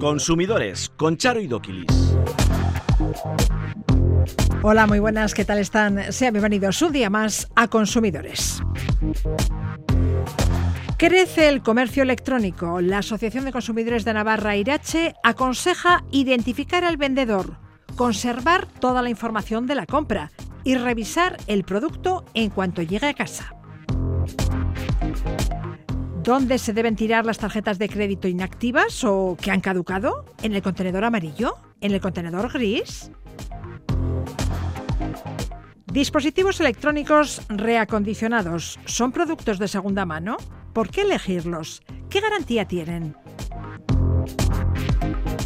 Consumidores con Charo y Doquilis. Hola, muy buenas, ¿qué tal están? Sean bienvenidos un día más a Consumidores. Crece el comercio electrónico. La Asociación de Consumidores de Navarra, Irache, aconseja identificar al vendedor, conservar toda la información de la compra y revisar el producto en cuanto llegue a casa. ¿Dónde se deben tirar las tarjetas de crédito inactivas o que han caducado? ¿En el contenedor amarillo? ¿En el contenedor gris? Dispositivos electrónicos reacondicionados son productos de segunda mano. ¿Por qué elegirlos? ¿Qué garantía tienen?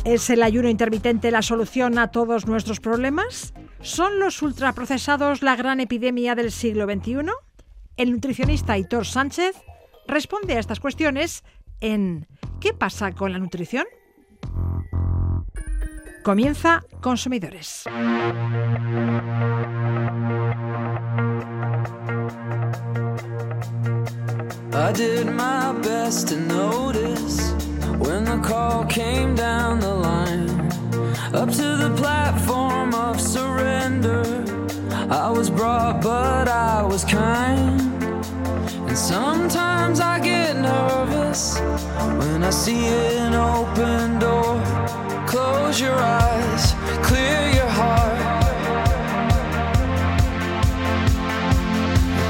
¿Es el ayuno intermitente la solución a todos nuestros problemas? ¿Son los ultraprocesados la gran epidemia del siglo XXI? El nutricionista Hitor Sánchez responde a estas cuestiones en ¿Qué pasa con la nutrición? Comienza Consumidores. I did my best to notice when the call came down the line up to the platform of surrender. I was brought, but I was kind. And sometimes I get nervous when I see an open door. Close your eyes, clear your heart.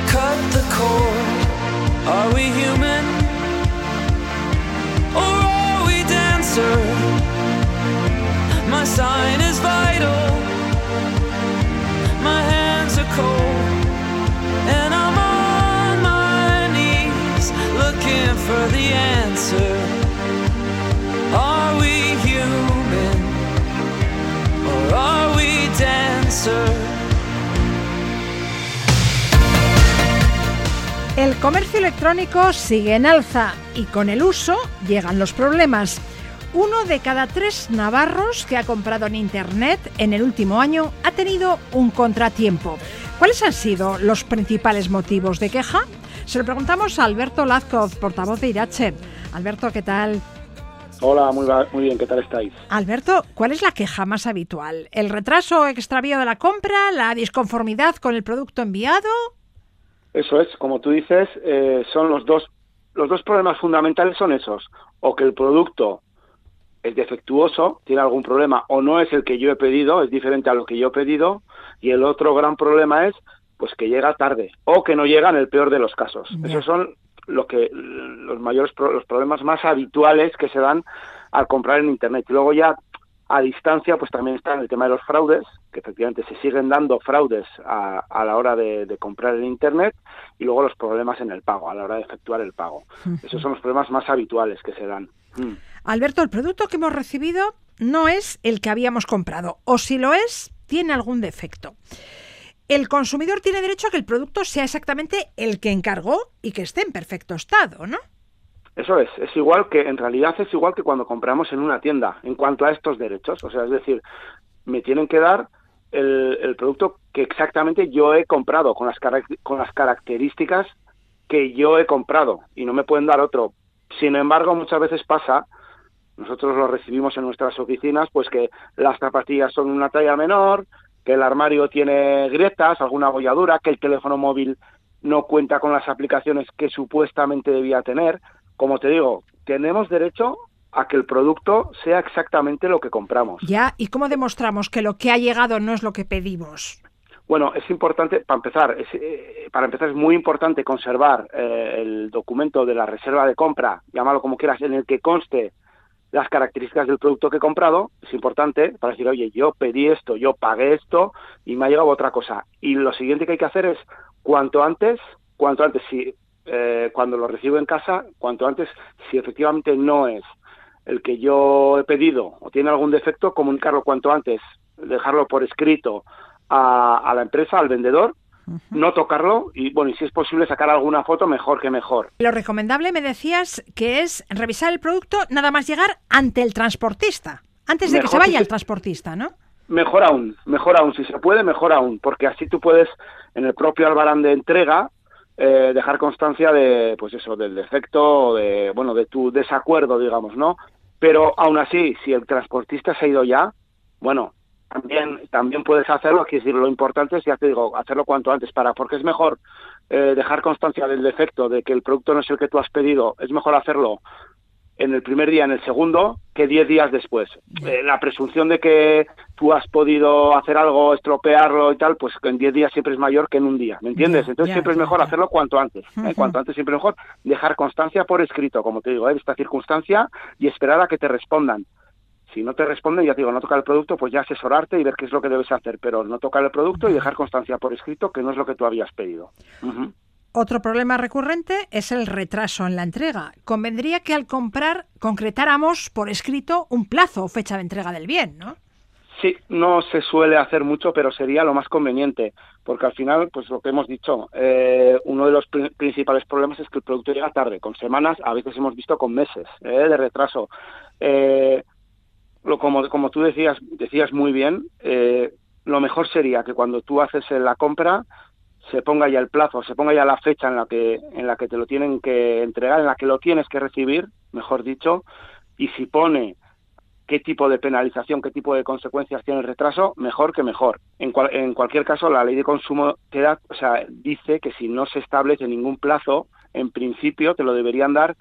Cut the cord. Are we human? For the answer. Are we human? Or are we? El comercio electrónico sigue en alza y con el uso llegan los problemas. Uno de cada tres navarros que ha comprado en Internet en el último año ha tenido un contratiempo. ¿Cuáles han sido los principales motivos de queja? Se lo preguntamos a Alberto Lazcoz, portavoz de Irache. Alberto, ¿qué tal? Hola, muy, muy bien, ¿qué tal estáis? Alberto, ¿cuál es la queja más habitual? ¿El retraso o extravío de la compra? ¿La disconformidad con el producto enviado? Eso es, como tú dices, eh, son los dos, los dos problemas fundamentales son esos, o que el producto es defectuoso, tiene algún problema, o no es el que yo he pedido, es diferente a lo que yo he pedido, y el otro gran problema es pues que llega tarde, o que no llega en el peor de los casos. Esos son lo que los mayores los problemas más habituales que se dan al comprar en internet. Y luego ya a distancia, pues también está el tema de los fraudes, que efectivamente se siguen dando fraudes a, a la hora de, de comprar en Internet, y luego los problemas en el pago, a la hora de efectuar el pago. Esos son los problemas más habituales que se dan. Mm. Alberto, el producto que hemos recibido no es el que habíamos comprado, o si lo es, tiene algún defecto. El consumidor tiene derecho a que el producto sea exactamente el que encargó y que esté en perfecto estado, ¿no? Eso es, es igual que, en realidad es igual que cuando compramos en una tienda, en cuanto a estos derechos. O sea, es decir, me tienen que dar el, el producto que exactamente yo he comprado, con las, con las características que yo he comprado, y no me pueden dar otro. Sin embargo, muchas veces pasa, nosotros lo recibimos en nuestras oficinas, pues que las zapatillas son una talla menor, que el armario tiene grietas, alguna bolladura, que el teléfono móvil no cuenta con las aplicaciones que supuestamente debía tener. Como te digo, tenemos derecho a que el producto sea exactamente lo que compramos. Ya, ¿y cómo demostramos que lo que ha llegado no es lo que pedimos? Bueno, es importante, para empezar, es, eh, para empezar es muy importante conservar eh, el documento de la reserva de compra, llámalo como quieras, en el que conste las características del producto que he comprado. Es importante para decir, oye, yo pedí esto, yo pagué esto y me ha llegado otra cosa. Y lo siguiente que hay que hacer es, cuanto antes, cuanto antes, si eh, cuando lo recibo en casa, cuanto antes, si efectivamente no es el que yo he pedido o tiene algún defecto, comunicarlo cuanto antes, dejarlo por escrito a, a la empresa, al vendedor, no tocarlo y, bueno, y si es posible sacar alguna foto, mejor que mejor. Lo recomendable, me decías, que es revisar el producto nada más llegar ante el transportista, antes de que se vaya el transportista, ¿no? Mejor aún, mejor aún, si se puede, mejor aún, porque así tú puedes en el propio albarán de entrega eh, dejar constancia de, pues eso, del defecto o de, bueno, de tu desacuerdo, digamos, ¿no? Pero aún así, si el transportista se ha ido ya, bueno, también también puedes hacerlo, quiero decir, lo importante es, ya te digo, hacerlo cuanto antes, para, porque es mejor eh, dejar constancia del defecto, de que el producto no es el que tú has pedido, es mejor hacerlo en el primer día, en el segundo, que diez días después. Eh, la presunción de que tú has podido hacer algo, estropearlo y tal, pues en diez días siempre es mayor que en un día, ¿me entiendes? Entonces siempre es mejor hacerlo cuanto antes, ¿eh? cuanto antes siempre es mejor dejar constancia por escrito, como te digo, ¿eh? de esta circunstancia y esperar a que te respondan. Si no te responden, ya te digo, no tocar el producto, pues ya asesorarte y ver qué es lo que debes hacer, pero no tocar el producto y dejar constancia por escrito que no es lo que tú habías pedido. Otro problema recurrente es el retraso en la entrega. Convendría que al comprar concretáramos por escrito un plazo o fecha de entrega del bien, ¿no? Sí, no se suele hacer mucho, pero sería lo más conveniente, porque al final, pues lo que hemos dicho, eh, uno de los principales problemas es que el producto llega tarde, con semanas, a veces hemos visto con meses eh, de retraso. Eh, lo, como, como tú decías, decías muy bien, lo mejor sería que cuando tú haces la compra se ponga ya el plazo, se ponga ya la fecha en la que en la que te lo tienen que entregar, en la que lo tienes que recibir, mejor dicho, y si pone qué tipo de penalización, qué tipo de consecuencias tiene el retraso, mejor que mejor. En, en cualquier caso, la ley de consumo te da, o sea, dice que si no se establece ningún plazo, en principio te lo deberían dar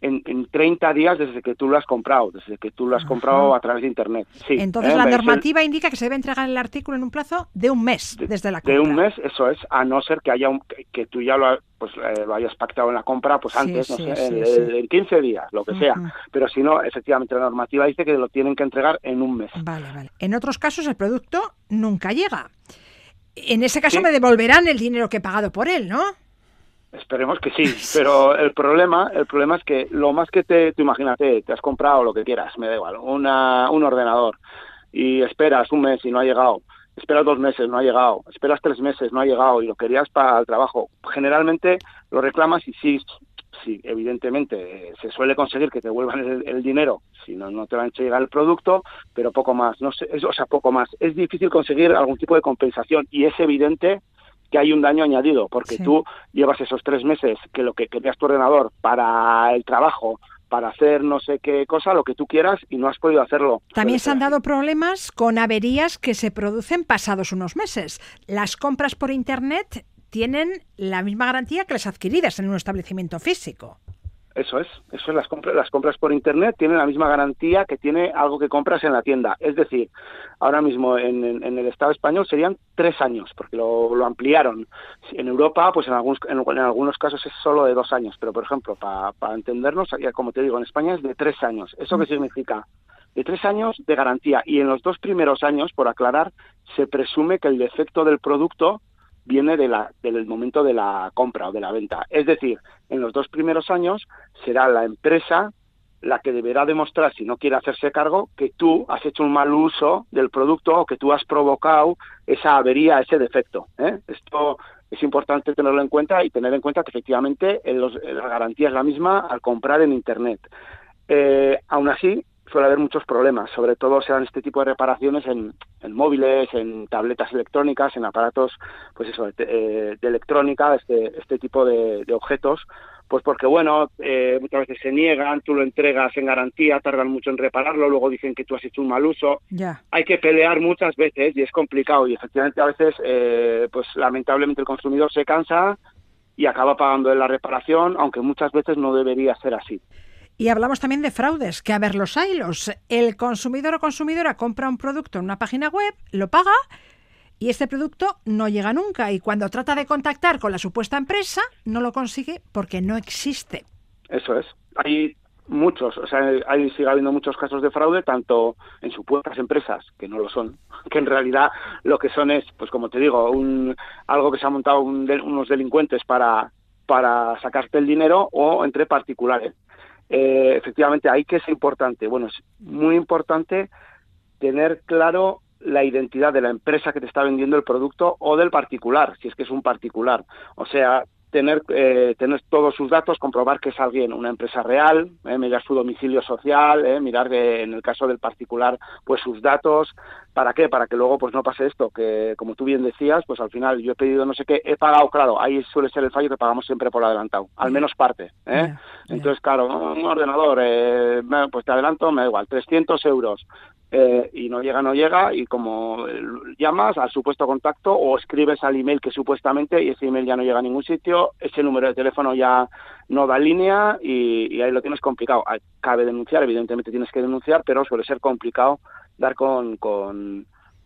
en, en 30 días desde que tú lo has comprado, desde que tú lo has comprado a través de Internet. Sí, Entonces ¿eh? la normativa indica que se debe entregar el artículo en un plazo de un mes desde la compra. De un mes, eso es, a no ser que haya un, que tú ya lo, pues, eh, lo hayas pactado en la compra pues antes, no sé, en, 15 días, lo que sea. Pero si no, efectivamente la normativa dice que lo tienen que entregar en un mes. Vale, vale. En otros casos el producto nunca llega. En ese caso me devolverán el dinero que he pagado por él, ¿no? Esperemos que sí, pero el problema, el problema es que lo más que te, tú imagínate, te has comprado lo que quieras, me da igual, una, un ordenador y esperas un mes y no ha llegado, esperas dos meses, no ha llegado, esperas tres meses, no ha llegado y lo querías para el trabajo. Generalmente lo reclamas y sí, sí, evidentemente se suele conseguir que te vuelvan el, dinero, si no, no te van a llegar el producto, pero poco más, no sé, o sea, poco más. Es difícil conseguir algún tipo de compensación y es evidente que hay un daño añadido, porque tú llevas esos tres meses que lo que querías tu ordenador para el trabajo, para hacer no sé qué cosa, lo que tú quieras, y no has podido hacerlo. También se han dado problemas con averías que se producen pasados unos meses. Las compras por Internet tienen la misma garantía que las adquiridas en un establecimiento físico. Eso es, eso es las compras, las compras por internet tienen la misma garantía que tiene algo que compras en la tienda. Es decir, ahora mismo en, el Estado español serían tres años, porque lo, ampliaron. En Europa, pues en algunos, en, algunos casos es solo de dos años, pero por ejemplo, para, para entendernos, como te digo, en España es de tres años. ¿Eso qué mm. significa? De tres años de garantía. Y en los dos primeros años, por aclarar, se presume que el defecto del producto viene de la, del momento de la compra o de la venta. Es decir, en los dos primeros años será la empresa la que deberá demostrar, si no quiere hacerse cargo, que tú has hecho un mal uso del producto o que tú has provocado esa avería, ese defecto. ¿eh? Esto es importante tenerlo en cuenta y tener en cuenta que efectivamente la garantía es la misma al comprar en Internet. Eh, aún así, suele haber muchos problemas, sobre todo se dan este tipo de reparaciones en, móviles, en tabletas electrónicas, en aparatos, pues eso, de, eh, electrónica, este, este tipo de, objetos, pues porque bueno, eh, muchas veces se niegan, tú lo entregas en garantía, tardan mucho en repararlo, luego dicen que tú has hecho un mal uso. Ya. Hay que pelear muchas veces y es complicado y efectivamente a veces, eh, pues lamentablemente el consumidor se cansa y acaba pagando la reparación, aunque muchas veces no debería ser así. Y hablamos también de fraudes, que a ver los hay. el consumidor o consumidora compra un producto en una página web, lo paga y este producto no llega nunca. Y cuando trata de contactar con la supuesta empresa, no lo consigue porque no existe. Eso es. Hay muchos, o sea, hay, sigue habiendo muchos casos de fraude, tanto en supuestas empresas, que no lo son, que en realidad lo que son es, pues como te digo, un, algo que se ha montado unos delincuentes para, para sacarte el dinero o entre particulares eh, efectivamente, hay que es importante. Bueno, es muy importante tener claro la identidad de la empresa que te está vendiendo el producto o del particular, si es que es un particular. O sea, tener, eh, tener todos sus datos, comprobar que es alguien, una empresa real, eh, mirar su domicilio social, eh, mirar de, en el caso del particular pues sus datos. ¿Para qué? Para que luego pues no pase esto, que como tú bien decías, pues al final yo he pedido no sé qué, he pagado, claro, ahí suele ser el fallo que pagamos siempre por adelantado, al menos parte. ¿eh? Entonces, claro, un ordenador, eh, pues te adelanto, me da igual, 300 euros. Eh, y no llega, no llega, y como llamas al supuesto contacto o escribes al email que supuestamente y ese email ya no llega a ningún sitio, ese número de teléfono ya no da línea y, ahí lo tienes complicado. Ah, cabe denunciar, evidentemente tienes que denunciar, pero suele ser complicado dar con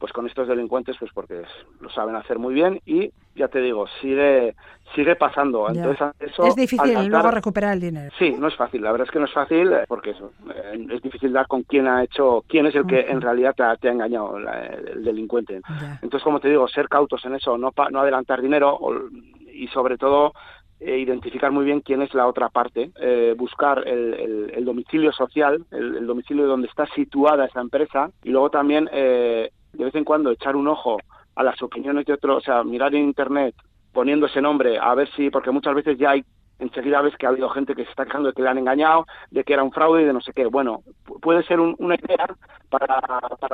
pues con estos delincuentes pues porque lo saben hacer muy bien y ya te digo sigue sigue pasando. Entonces eso es difícil luego recuperar el dinero. Sí no es fácil la verdad es que no es fácil eh, porque eso eh, es difícil dar con quién ha hecho quién es el que en realidad te ha, engañado el delincuente. Entonces como te digo ser cautos en eso no no adelantar dinero y sobre todo eh, identificar muy bien quién es la otra parte, buscar el, domicilio social, el, domicilio donde está situada esa empresa y luego también eh, de vez en cuando echar un ojo a las opiniones de otros, o sea, mirar en internet poniendo ese nombre, a ver si, porque muchas veces ya hay enseguida ves que ha habido gente que se está quejando de que le han engañado, de que era un fraude y de no sé qué. Bueno, puede ser una idea para,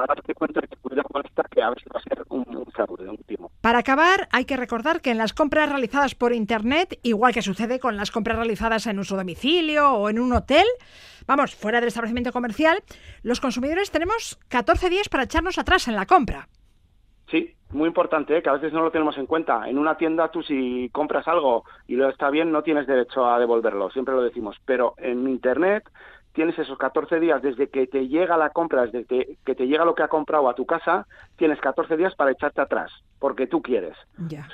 darte cuenta de que cuidado con esta, que a si va a ser un, fraude, un. Para acabar, hay que recordar que en las compras realizadas por Internet, igual que sucede con las compras realizadas en uso domicilio o en un hotel, vamos, fuera del establecimiento comercial, los consumidores tenemos 14 días para echarnos atrás en la compra. Sí, muy importante, ¿eh? que a veces no lo tenemos en cuenta. En una tienda tú si compras algo y lo está bien, no tienes derecho a devolverlo, siempre lo decimos. Pero en Internet tienes esos 14 días desde que te llega la compra, desde que, te llega lo que ha comprado a tu casa, tienes 14 días para echarte atrás, porque tú quieres.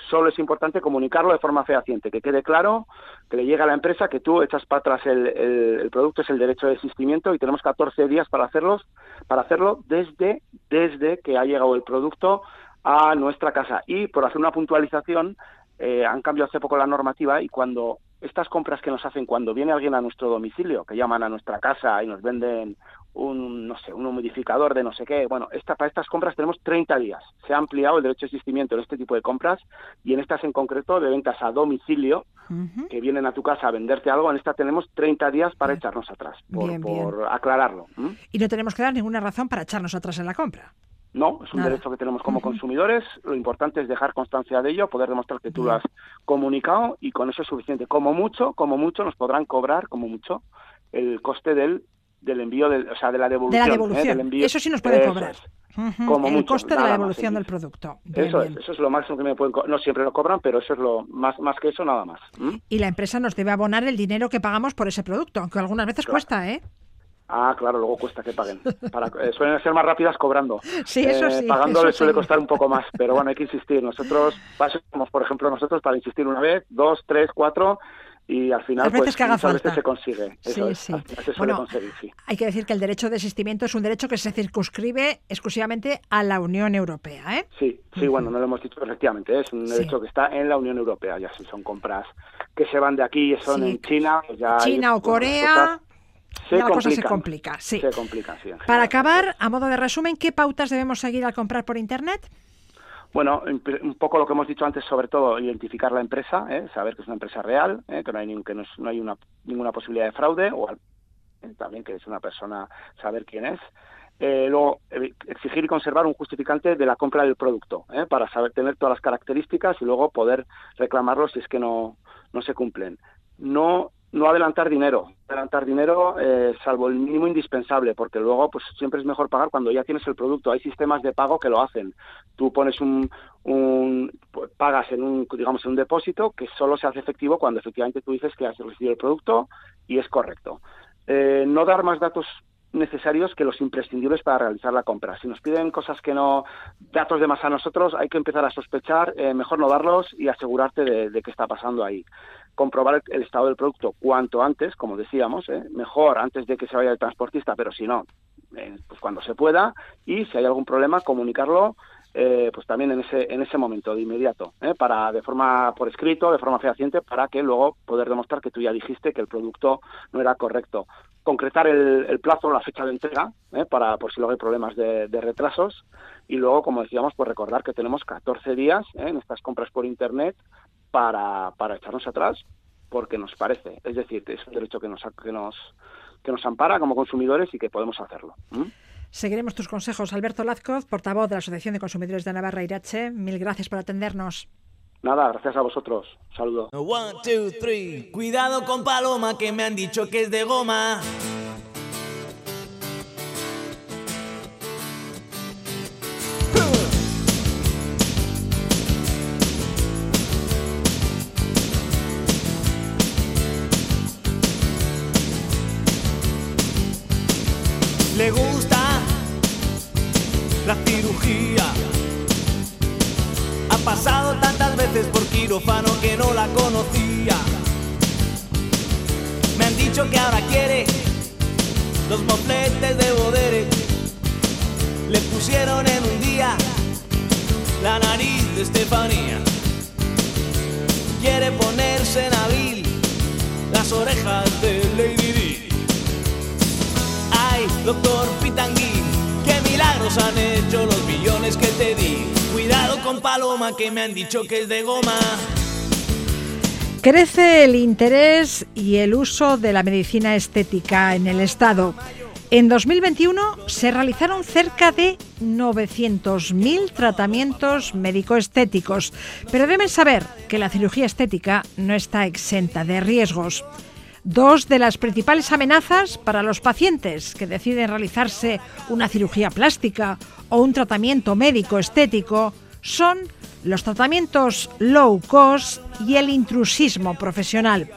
Solo es importante comunicarlo de forma fehaciente, que quede claro, que le llegue a la empresa que tú echas para atrás el, el, producto, es el derecho de desistimiento y tenemos 14 días para hacerlos, para hacerlo desde, desde que ha llegado el producto a nuestra casa. Y por hacer una puntualización, eh, han cambiado hace poco la normativa y cuando estas compras que nos hacen cuando viene alguien a nuestro domicilio, que llaman a nuestra casa y nos venden un, no sé, un humidificador de no sé qué, bueno, esta, para estas compras tenemos 30 días. Se ha ampliado el derecho de asistimiento en este tipo de compras y en estas en concreto de ventas a domicilio, que vienen a tu casa a venderte algo, en esta tenemos 30 días para echarnos atrás, por, aclararlo. Y no tenemos que dar ninguna razón para echarnos atrás en la compra. No, es un derecho que tenemos como consumidores. Lo importante es dejar constancia de ello, poder demostrar que tú lo has comunicado y con eso es suficiente. Como mucho, como mucho nos podrán cobrar, como mucho, el coste del del envío, del, o sea, de la devolución. De la devolución. Eso sí nos pueden cobrar. como el coste de la devolución del producto. eso es, eso es lo máximo que me pueden No siempre lo cobran, pero eso es lo más, más que eso, nada más. Y la empresa nos debe abonar el dinero que pagamos por ese producto, aunque algunas veces cuesta, ¿eh? Ah, claro, luego cuesta que paguen. Para, eh, suelen ser más rápidas cobrando. Sí, eso eh, sí. Pagando les suele costar un poco más, pero bueno, hay que insistir. Nosotros, pasamos, por ejemplo, nosotros para insistir una vez, dos, tres, cuatro, y al final pues, que haga falta. se consigue. sí, sí. bueno, Hay que decir que el derecho de desistimiento es un derecho que se circunscribe exclusivamente a la Unión Europea. ¿eh? Sí, sí, bueno, no lo hemos dicho efectivamente, es un derecho que está en la Unión Europea, ya si son compras que se van de aquí y son en China, pues ya China o Corea la cosa se complica, sí. Se complica, sí. Para acabar, a modo de resumen, ¿qué pautas debemos seguir al comprar por Internet? Bueno, un poco lo que hemos dicho antes, sobre todo identificar la empresa, ¿eh? saber que es una empresa real, ¿eh? que no hay, que no, hay una, ninguna posibilidad de fraude, o ¿eh? también que es una persona, saber quién es. luego, exigir y conservar un justificante de la compra del producto, para saber tener todas las características y luego poder reclamarlo si es que no, no se cumplen. No no adelantar dinero, adelantar dinero eh, salvo el mínimo indispensable, porque luego pues siempre es mejor pagar cuando ya tienes el producto. Hay sistemas de pago que lo hacen. Tú pones un, un pagas en un digamos en un depósito que solo se hace efectivo cuando efectivamente tú dices que has recibido el producto y es correcto. Eh, no dar más datos necesarios que los imprescindibles para realizar la compra. Si nos piden cosas que no, datos de más a nosotros, hay que empezar a sospechar, eh, mejor no darlos y asegurarte de, de qué está pasando ahí comprobar el, estado del producto cuanto antes, como decíamos, ¿eh? mejor antes de que se vaya el transportista, pero si no, eh, pues cuando se pueda, y si hay algún problema, comunicarlo eh, pues también en ese, en ese momento, de inmediato, para de forma por escrito, de forma fehaciente, para que luego poder demostrar que tú ya dijiste que el producto no era correcto. Concretar el, plazo la fecha de entrega, para por si luego hay problemas de, de, retrasos, y luego, como decíamos, pues recordar que tenemos 14 días en estas compras por Internet para, para echarnos atrás porque nos parece. Es decir, es un derecho que nos, que nos, que nos ampara como consumidores y que podemos hacerlo. Seguiremos tus consejos. Alberto Lazcoz, portavoz de la Asociación de Consumidores de Navarra Irache, mil gracias por atendernos. Nada, gracias a vosotros. Saludos. One, two, three. Cuidado con Paloma que me han dicho que es de goma. Con Paloma que me han dicho que es de goma. Crece el interés y el uso de la medicina estética en el Estado. En 2021 se realizaron cerca de 900.000 tratamientos médico-estéticos, pero deben saber que la cirugía estética no está exenta de riesgos. Dos de las principales amenazas para los pacientes que deciden realizarse una cirugía plástica o un tratamiento médico estético son los tratamientos low cost y el intrusismo profesional.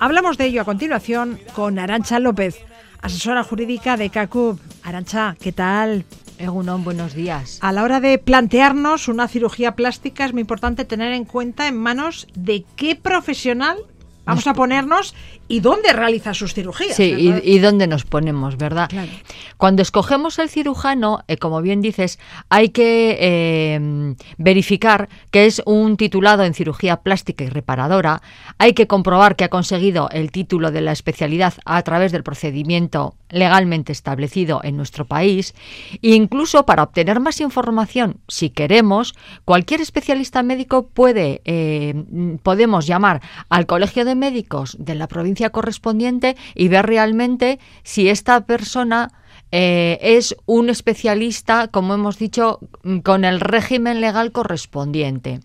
Hablamos de ello a continuación con Arancha López, asesora jurídica de CACUB. Arancha, ¿qué tal? Egunon, buenos días. A la hora de plantearnos una cirugía plástica es muy importante tener en cuenta en manos de qué profesional vamos a ponernos y dónde realiza sus cirugías. Sí, y, dónde nos ponemos, ¿verdad? Claro. Cuando escogemos el cirujano, eh, como bien dices, hay que eh, verificar que es un titulado en cirugía plástica y reparadora, hay que comprobar que ha conseguido el título de la especialidad a través del procedimiento legalmente establecido en nuestro país e incluso para obtener más información, si queremos, cualquier especialista médico puede, eh, podemos llamar al Colegio de Médicos de la provincia correspondiente y ver realmente si esta persona eh, es un especialista, como hemos dicho, mm, con el régimen legal correspondiente.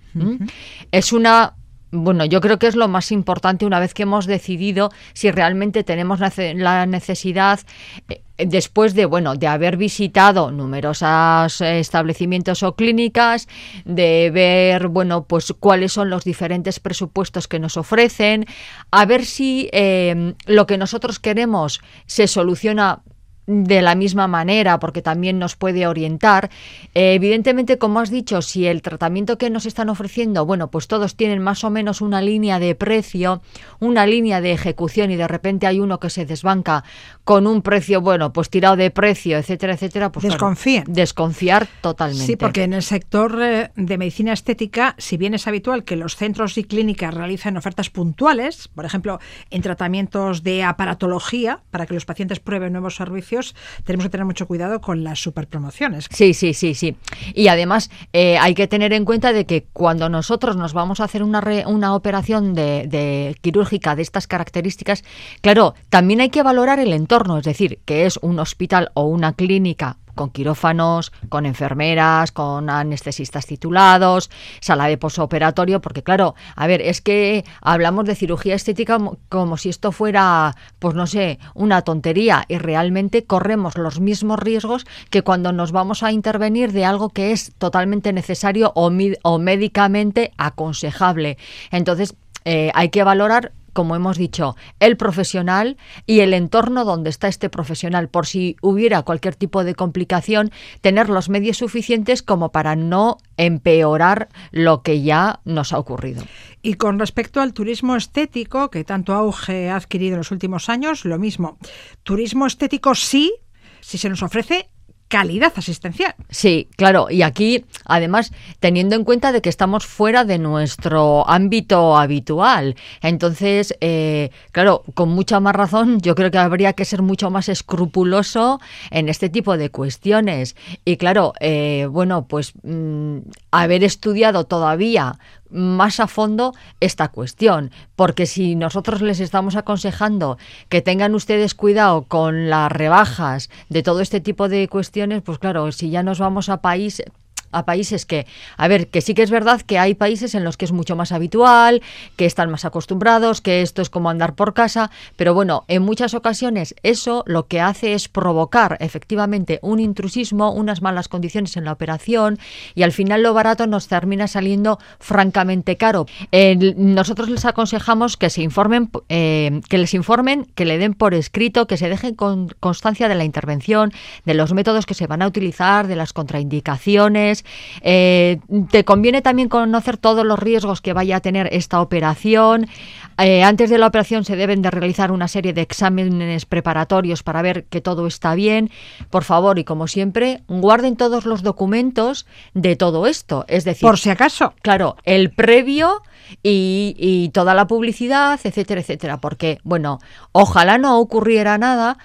Es una bueno, yo creo que es lo más importante una vez que hemos decidido si realmente tenemos la necesidad eh, después de bueno de haber visitado numerosos establecimientos o clínicas de ver bueno pues cuáles son los diferentes presupuestos que nos ofrecen a ver si eh, lo que nosotros queremos se soluciona de la misma manera, porque también nos puede orientar. Eh, evidentemente, como has dicho, si el tratamiento que nos están ofreciendo, bueno, pues todos tienen más o menos una línea de precio, una línea de ejecución y de repente hay uno que se desbanca con un precio, bueno, pues tirado de precio, etcétera, etcétera, pues claro, Desconfíen. desconfiar totalmente. Sí, porque en el sector eh, de medicina estética, si bien es habitual que los centros y clínicas realicen ofertas puntuales, por ejemplo, en tratamientos de aparatología, para que los pacientes prueben nuevos servicios, tenemos que tener mucho cuidado con las superpromociones. Sí, sí, sí, sí. Y además eh, hay que tener en cuenta de que cuando nosotros nos vamos a hacer una, re- una operación de, quirúrgica de estas características, claro, también hay que valorar el entorno, es decir, que es un hospital o una clínica con quirófanos, con enfermeras, con anestesistas titulados, sala de posoperatorio, porque claro, a ver, es que hablamos de cirugía estética como, si esto fuera, pues no sé, una tontería y realmente corremos los mismos riesgos que cuando nos vamos a intervenir de algo que es totalmente necesario o médicamente aconsejable. Entonces, eh, hay que valorar como hemos dicho, el profesional y el entorno donde está este profesional, por si hubiera cualquier tipo de complicación, tener los medios suficientes como para no empeorar lo que ya nos ha ocurrido. Y con respecto al turismo estético, que tanto auge ha adquirido en los últimos años, lo mismo. Turismo estético sí, si se nos ofrece calidad asistencial. Sí, claro, y aquí además teniendo en cuenta de que estamos fuera de nuestro ámbito habitual, entonces, eh, claro, con mucha más razón, yo creo que habría que ser mucho más escrupuloso en este tipo de cuestiones. Y claro, eh, bueno, pues mm, haber estudiado todavía más a fondo esta cuestión, porque si nosotros les estamos aconsejando que tengan ustedes cuidado con las rebajas de todo este tipo de cuestiones, pues claro, si ya nos vamos a país a países que, a ver, que sí que es verdad que hay países en los que es mucho más habitual, que están más acostumbrados, que esto es como andar por casa, pero bueno, en muchas ocasiones eso lo que hace es provocar efectivamente un intrusismo, unas malas condiciones en la operación y al final lo barato nos termina saliendo francamente caro. nosotros les aconsejamos que se informen, eh, que les informen, que le den por escrito, que se dejen con constancia de la intervención, de los métodos que se van a utilizar, de las contraindicaciones, eh, te conviene también conocer todos los riesgos que vaya a tener esta operación. Eh, antes de la operación se deben de realizar una serie de exámenes preparatorios para ver que todo está bien. Por favor, y como siempre, guarden todos los documentos de todo esto. Es decir, por si acaso. Claro, el previo y, toda la publicidad, etcétera, etcétera. Porque, bueno, ojalá no ocurriera nada,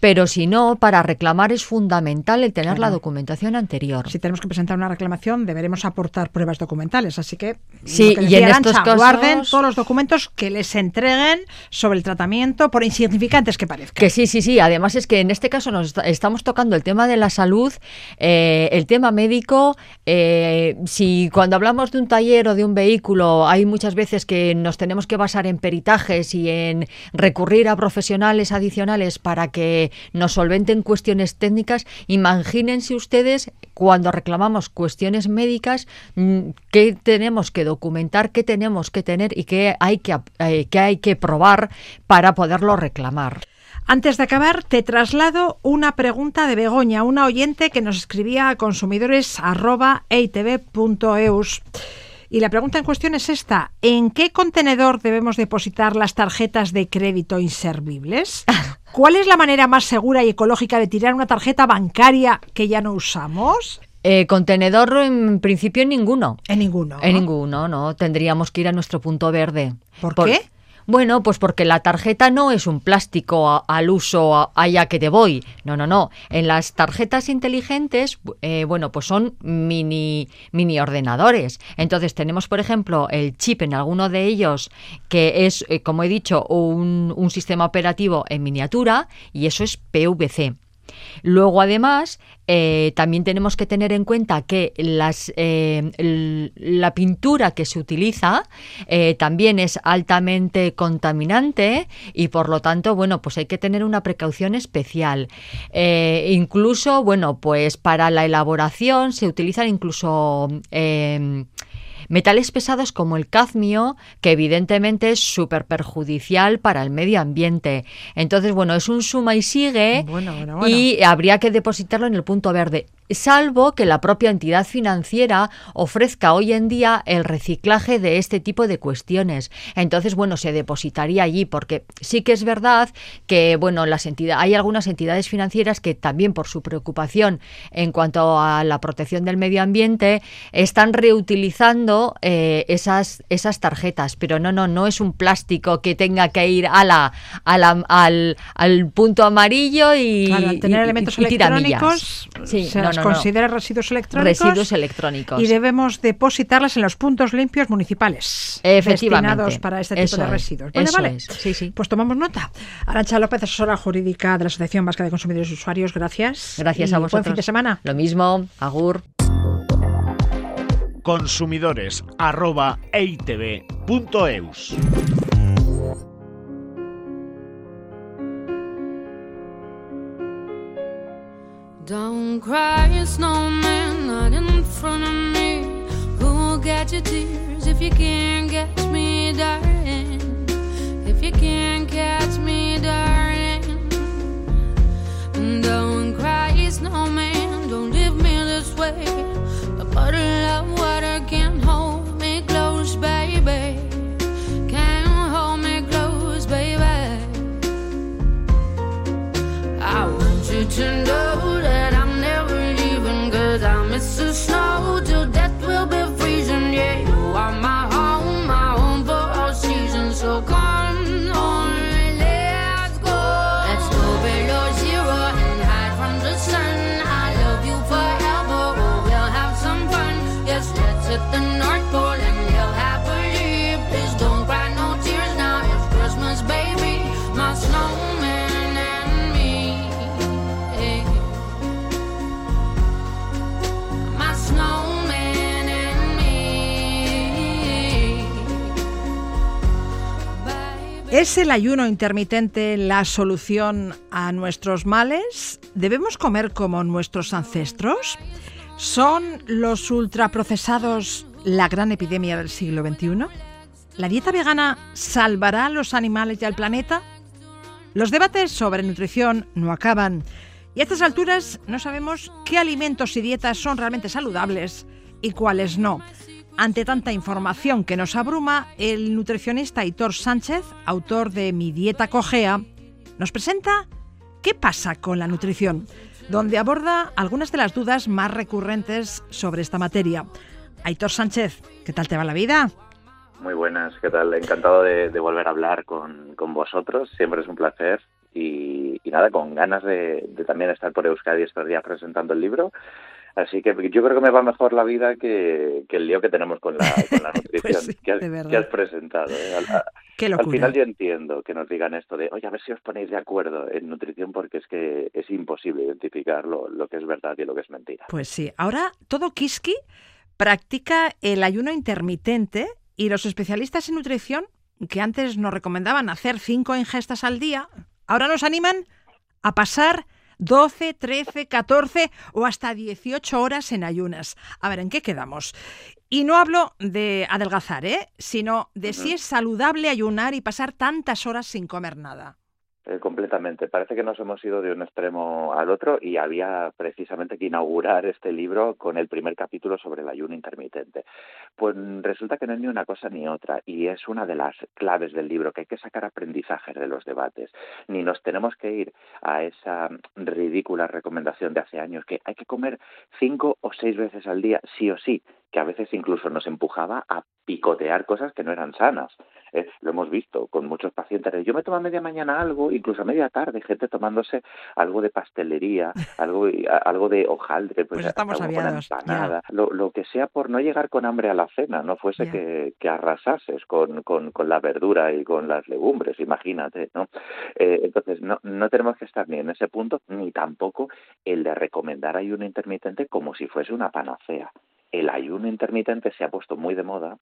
pero si no, para reclamar es fundamental el tener la documentación anterior. Si tenemos que presentar una reclamación, deberemos aportar pruebas documentales. Así que, sí, y en estos casos... guarden todos los documentos que les entreguen sobre el tratamiento, por insignificantes que parezcan. Que sí, sí, sí. Además es que en este caso nos estamos tocando el tema de la salud, eh, el tema médico. Eh, si cuando hablamos de un taller o de un vehículo hay muchas veces que nos tenemos que basar en peritajes y en recurrir a profesionales adicionales para que nos solventen cuestiones técnicas. Imagínense ustedes cuando reclamamos cuestiones médicas, mm, qué tenemos que documentar, qué tenemos que tener y qué hay que, eh, hay que probar para poderlo reclamar. Antes de acabar, te traslado una pregunta de Begoña, una oyente que nos escribía a consumidores.eitv.eus. Y la pregunta en cuestión es esta. ¿En qué contenedor debemos depositar las tarjetas de crédito inservibles? ¿Cuál es la manera más segura y ecológica de tirar una tarjeta bancaria que ya no usamos? Eh, contenedor en principio ninguno. En ninguno. En ninguno, no. Tendríamos que ir a nuestro punto verde. ¿Por, qué? Bueno, pues porque la tarjeta no es un plástico al uso allá que te voy. No, no, no. En las tarjetas inteligentes, eh, bueno, pues son mini, mini ordenadores. Entonces tenemos, por ejemplo, el chip en alguno de ellos que es, eh, como he dicho, un, un sistema operativo en miniatura y eso es PVC. Luego, además, eh, también tenemos que tener en cuenta que las, eh, la pintura que se utiliza eh, también es altamente contaminante y por lo tanto, bueno, pues hay que tener una precaución especial. incluso, bueno, pues para la elaboración se utilizan incluso Metales pesados como el cadmio, que evidentemente es súper perjudicial para el medio ambiente. Entonces, bueno, es un suma y sigue y habría que depositarlo en el punto verde salvo que la propia entidad financiera ofrezca hoy en día el reciclaje de este tipo de cuestiones. Entonces, bueno, se depositaría allí porque sí que es verdad que, bueno, las entidades, hay algunas entidades financieras que también por su preocupación en cuanto a la protección del medio ambiente están reutilizando eh, esas, esas tarjetas, pero no, no, no es un plástico que tenga que ir a la, al, al punto amarillo y, tener elementos electrónicos sí, considera residuos electrónicos. Residuos electrónicos. Y debemos depositarlas en los puntos limpios municipales. Efectivamente. Destinados para este tipo de residuos. vale. Sí, sí. Pues tomamos nota. Arancha López, asesora jurídica de la Asociación Vasca de Consumidores y Usuarios. Gracias. Gracias a vosotros. Buen fin de semana. Lo mismo. Agur. Consumidores Don't cry, snowman, not in front of me. Who'll get your tears if you can't catch me, darling? If you can't catch me, darling. Don't cry, snowman, don't leave me this way. A bottle of ¿Es el ayuno intermitente la solución a nuestros males? ¿Debemos comer como nuestros ancestros? ¿Son los ultraprocesados la gran epidemia del siglo XXI? ¿La dieta vegana salvará a los animales y al planeta? Los debates sobre nutrición no acaban y a estas alturas no sabemos qué alimentos y dietas son realmente saludables y cuáles no. Ante tanta información que nos abruma, el nutricionista Hitor Sánchez, autor de Mi dieta cojea, nos presenta ¿Qué pasa con la nutrición? donde aborda algunas de las dudas más recurrentes sobre esta materia. Aitor Sánchez, ¿qué tal te va la vida? Muy buenas, ¿qué tal? Encantado de, volver a hablar con, vosotros, siempre es un placer y, nada, con ganas de, también estar por Euskadi estos días presentando el libro Así que yo creo que me va mejor la vida que, el lío que tenemos con la, pues nutrición que, has, presentado. ¿eh? Al, final yo entiendo que nos digan esto de, oye, a ver si os ponéis de acuerdo en nutrición porque es que es imposible identificar lo, lo que es verdad y lo que es mentira. Pues sí. Ahora todo Kiski practica el ayuno intermitente y los especialistas en nutrición que antes nos recomendaban hacer cinco ingestas al día, ahora nos animan a pasar 12, 13, 14 o hasta 18 horas en ayunas. A ver, ¿en qué quedamos? Y no hablo de adelgazar, ¿eh? sino de si es saludable ayunar y pasar tantas horas sin comer nada. Eh, completamente. Parece que nos hemos ido de un extremo al otro y había precisamente que inaugurar este libro con el primer capítulo sobre el ayuno intermitente. Pues resulta que no es ni una cosa ni otra y es una de las claves del libro, que hay que sacar aprendizajes de los debates. Ni nos tenemos que ir a esa ridícula recomendación de hace años que hay que comer cinco o seis veces al día, sí o sí, que a veces incluso nos empujaba a picotear cosas que no eran sanas. Eh, lo hemos visto con muchos pacientes. Yo me tomo a media mañana algo, incluso a media tarde, gente tomándose algo de pastelería, algo algo de hojaldre, pues, pues estamos aviados, lo, lo, que sea por no llegar con hambre a la cena, no fuese que, que, arrasases con, con, con, la verdura y con las legumbres, imagínate, ¿no? Eh, entonces, no, no tenemos que estar ni en ese punto, ni tampoco el de recomendar ayuno intermitente como si fuese una panacea el ayuno intermitente se ha puesto muy de moda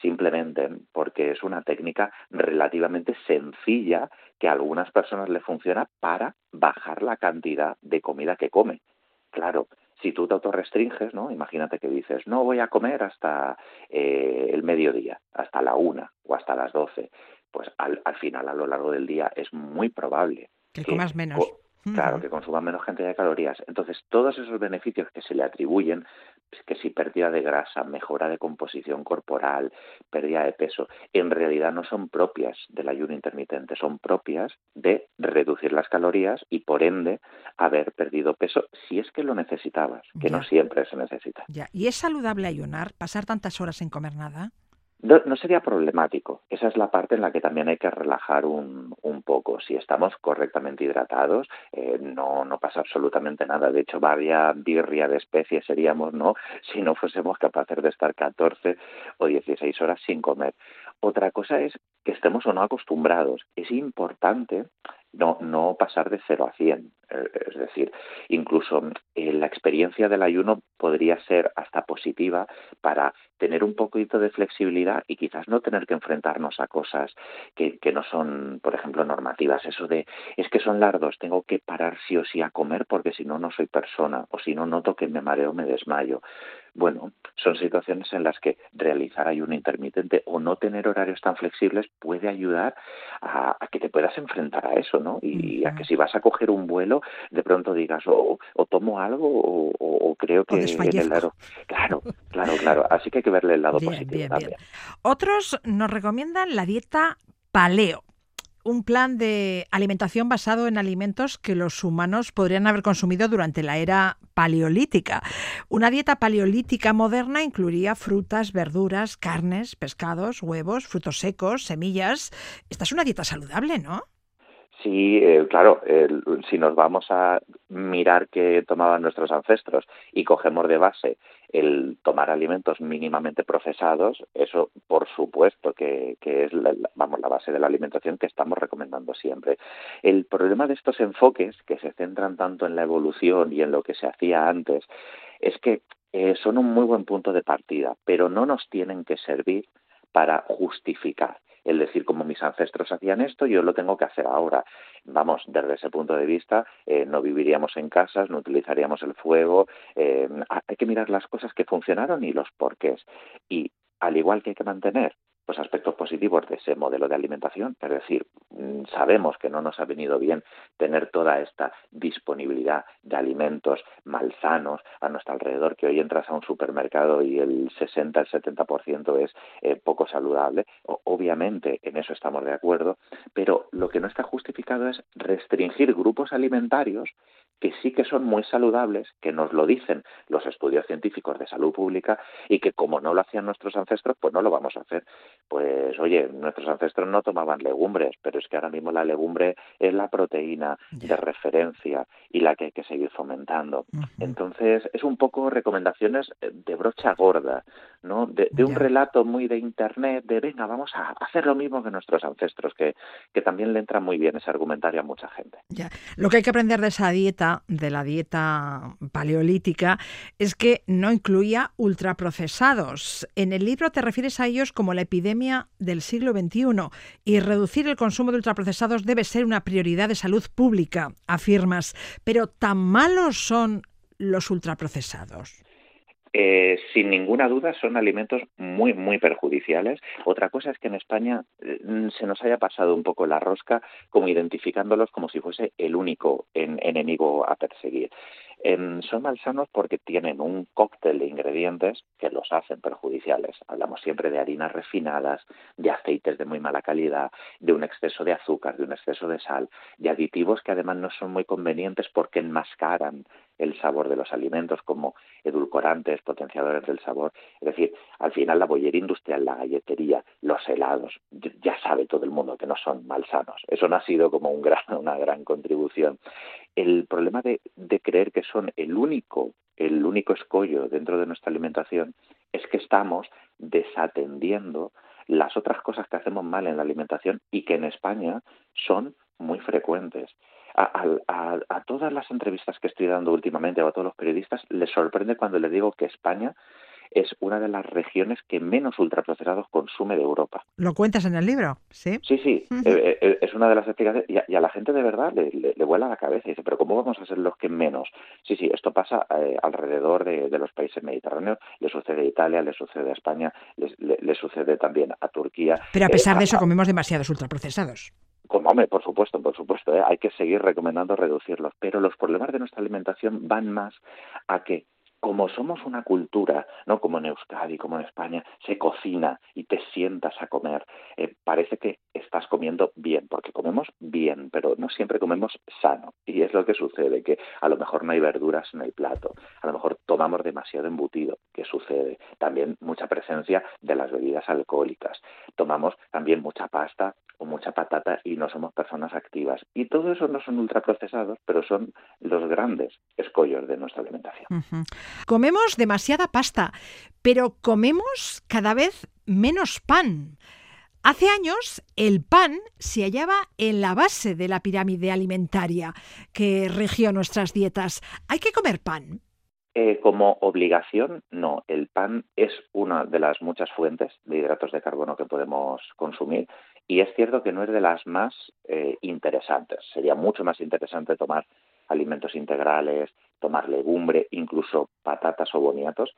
simplemente porque es una técnica relativamente sencilla que a algunas personas le funciona para bajar la cantidad de comida que come. Claro, si tú te autorrestringes, ¿no? Imagínate que dices, no voy a comer hasta eh, el mediodía, hasta la una o hasta las doce. Pues al, al final, a lo largo del día, es muy probable que, comas menos. Claro, que consuma menos cantidad de calorías. Entonces, todos esos beneficios que se le atribuyen, que si pérdida de grasa, mejora de composición corporal, pérdida de peso, en realidad no son propias del ayuno intermitente, son propias de reducir las calorías y, por ende, haber perdido peso si es que lo necesitabas, que no siempre se necesita. Ya. ¿Y es saludable ayunar, pasar tantas horas sin comer nada? No, sería problemático. Esa es la parte en la que también hay que relajar un, un poco. Si estamos correctamente hidratados, eh, no, no pasa absolutamente nada. De hecho, vaya birria de especies seríamos, ¿no? Si no fuésemos capaces de estar 14 o 16 horas sin comer. Otra cosa es que estemos o no acostumbrados. Es importante no, no pasar de 0 a 100. Eh, es decir, incluso eh, la experiencia del ayuno podría ser hasta positiva para tener un poquito de flexibilidad y quizás no tener que enfrentarnos a cosas que, que no son, por ejemplo, normativas. Eso de, es que son lardos, tengo que parar sí o sí a comer porque si no, no soy persona o si no, noto que me mareo, me desmayo. Bueno, son situaciones en las que realizar ayuno intermitente o no tener horarios tan flexibles puede ayudar a, que te puedas enfrentar a eso, ¿no? Y, a que si vas a coger un vuelo, de pronto digas, o, tomo algo o, creo que en el lado... Claro, claro, claro. Así que hay que verle el lado positivo también. Otros nos recomiendan la dieta paleo un plan de alimentación basado en alimentos que los humanos podrían haber consumido durante la era paleolítica. Una dieta paleolítica moderna incluiría frutas, verduras, carnes, pescados, huevos, frutos secos, semillas. Esta es una dieta saludable, ¿no? Sí, eh, claro, si nos vamos a mirar qué tomaban nuestros ancestros y cogemos de base el tomar alimentos mínimamente procesados, eso por supuesto que, es la, vamos, la base de la alimentación que estamos recomendando siempre. El problema de estos enfoques que se centran tanto en la evolución y en lo que se hacía antes es que eh, son un muy buen punto de partida, pero no nos tienen que servir para justificar el decir como mis ancestros hacían esto, yo lo tengo que hacer ahora. Vamos, desde ese punto de vista, eh, no viviríamos en casas, no utilizaríamos el fuego. Eh, hay que mirar las cosas que funcionaron y los porqués. Y al igual que hay que mantener los aspectos positivos de ese modelo de alimentación, es decir, mm, sabemos que no nos ha venido bien tener toda esta disponibilidad de alimentos malsanos a nuestro alrededor, que hoy entras a un supermercado y el 60, el 70% es eh, poco saludable. obviamente en eso estamos de acuerdo, pero lo que no está justificado es restringir grupos alimentarios que sí que son muy saludables, que nos lo dicen los estudios científicos de salud pública y que como no lo hacían nuestros ancestros, pues no lo vamos a hacer. Pues oye, nuestros ancestros no tomaban legumbres, pero es que ahora mismo la legumbre es la proteína de referencia y la que hay que seguir fomentando. Entonces, es un poco recomendaciones de brocha gorda, ¿no? De, un relato muy de internet, de venga, vamos a hacer lo mismo que nuestros ancestros, que, que también le entra muy bien ese argumentario a mucha gente. Ya. Lo que hay que aprender de esa dieta de la dieta paleolítica es que no incluía ultraprocesados. En el libro te refieres a ellos como la epidemia del siglo XXI y reducir el consumo de ultraprocesados debe ser una prioridad de salud pública, afirmas. Pero ¿tan malos son los ultraprocesados? Eh, sin ninguna duda son alimentos muy, muy perjudiciales. Otra cosa es que en España eh, se nos haya pasado un poco la rosca como identificándolos como si fuese el único enemigo a perseguir. Em, son malsanos porque tienen un cóctel de ingredientes que los hacen perjudiciales. Hablamos siempre de harinas refinadas, de aceites de muy mala calidad, de un exceso de azúcar, de un exceso de sal, de aditivos que además no son muy convenientes porque enmascaran el sabor de los alimentos como edulcorantes, potenciadores del sabor. Es decir, al final la bollería industrial, la galletería, los helados, ya sabe todo el mundo que no son malsanos. Eso no ha sido como una gran contribución. El problema de, de creer que son el único, el único escollo dentro de nuestra alimentación es que estamos desatendiendo las otras cosas que hacemos mal en la alimentación y que en España son muy frecuentes. A, a, todas las entrevistas que estoy dando últimamente o a todos los periodistas les sorprende cuando les digo que España es una de las regiones que menos ultraprocesados consume de Europa. ¿Lo cuentas en el libro? Sí, sí, sí. Eh, eh, eh, es una de las explicaciones y a, la gente de verdad le, le, vuela la cabeza y dice, pero ¿cómo vamos a ser los que menos? Sí, sí, esto pasa alrededor de, los países mediterráneos, le sucede a Italia, le sucede a España, le, sucede también a Turquía. Pero a pesar de eso comemos demasiados ultraprocesados. Como, hombre, por supuesto, por supuesto, hay que seguir recomendando reducirlos, pero los problemas de nuestra alimentación van más a que como somos una cultura, no como en Euskadi, como en España, se cocina y te sientas a comer, eh, parece que estás comiendo bien, porque comemos bien, pero no siempre comemos sano. Y es lo que sucede, que a lo mejor no hay verduras en el plato, a lo mejor tomamos demasiado embutido, que sucede. También mucha presencia de las bebidas alcohólicas. Tomamos también mucha pasta o mucha patata y no somos personas activas. Y todo eso no son ultraprocesados, pero son los grandes escollos de nuestra alimentación. Comemos demasiada pasta, pero comemos cada vez menos pan. Hace años el pan se hallaba en la base de la pirámide alimentaria que regió nuestras dietas. ¿Hay que comer pan? Eh, como obligación, no. El pan es una de las muchas fuentes de hidratos de carbono que podemos consumir y es cierto que no es de las más eh, interesantes. Sería mucho más interesante tomar alimentos integrales, tomar legumbre, incluso patatas o boniatos,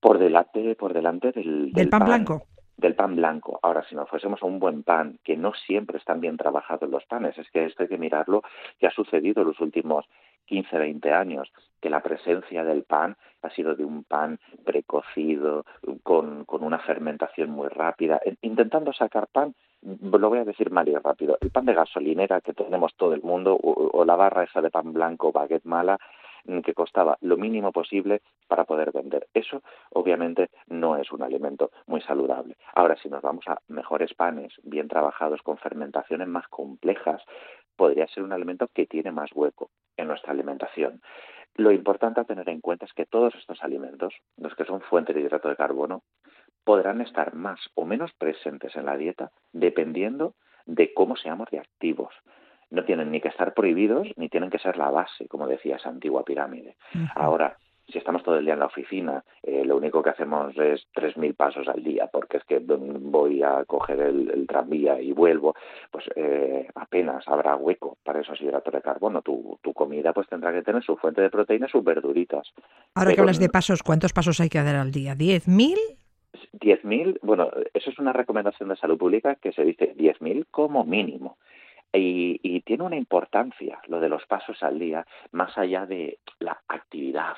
por delante, por delante del, del, pan, blanco. Del pan blanco. Ahora, si nos fuésemos a un buen pan, que no siempre están bien trabajados los panes, es que esto hay que mirarlo, que ha sucedido en los últimos 15, 20 años, que la presencia del pan ha sido de un pan precocido, con, una fermentación muy rápida, intentando sacar pan lo voy a decir mal y rápido, el pan de gasolinera que tenemos todo el mundo o, la barra esa de pan blanco, baguette mala, mm, que costaba lo mínimo posible para poder vender. Eso obviamente no es un alimento muy saludable. Ahora, si nos vamos a mejores panes, bien trabajados, con fermentaciones más complejas, podría ser un alimento que tiene más hueco en nuestra alimentación. Lo importante a tener en cuenta es que todos estos alimentos, los que son fuentes de hidrato de carbono, podrán estar más o menos presentes en la dieta dependiendo de cómo seamos reactivos. No tienen ni que estar prohibidos ni tienen que ser la base, como decía esa antigua pirámide. Ahora, si estamos todo el día en la oficina, eh, lo único que hacemos es 3.000 pasos al día, porque es que voy a coger el, tranvía y vuelvo, pues eh, apenas habrá hueco para esos hidratos de carbono. Tu, tu comida pues tendrá que tener su fuente de proteína, sus verduritas. Ahora que hablas de pasos, ¿cuántos pasos hay que dar al día? ¿10.000? 10.000, bueno, eso es una recomendación de salud pública que se dice 10.000 como mínimo. Y, tiene una importancia lo de los pasos al día, más allá de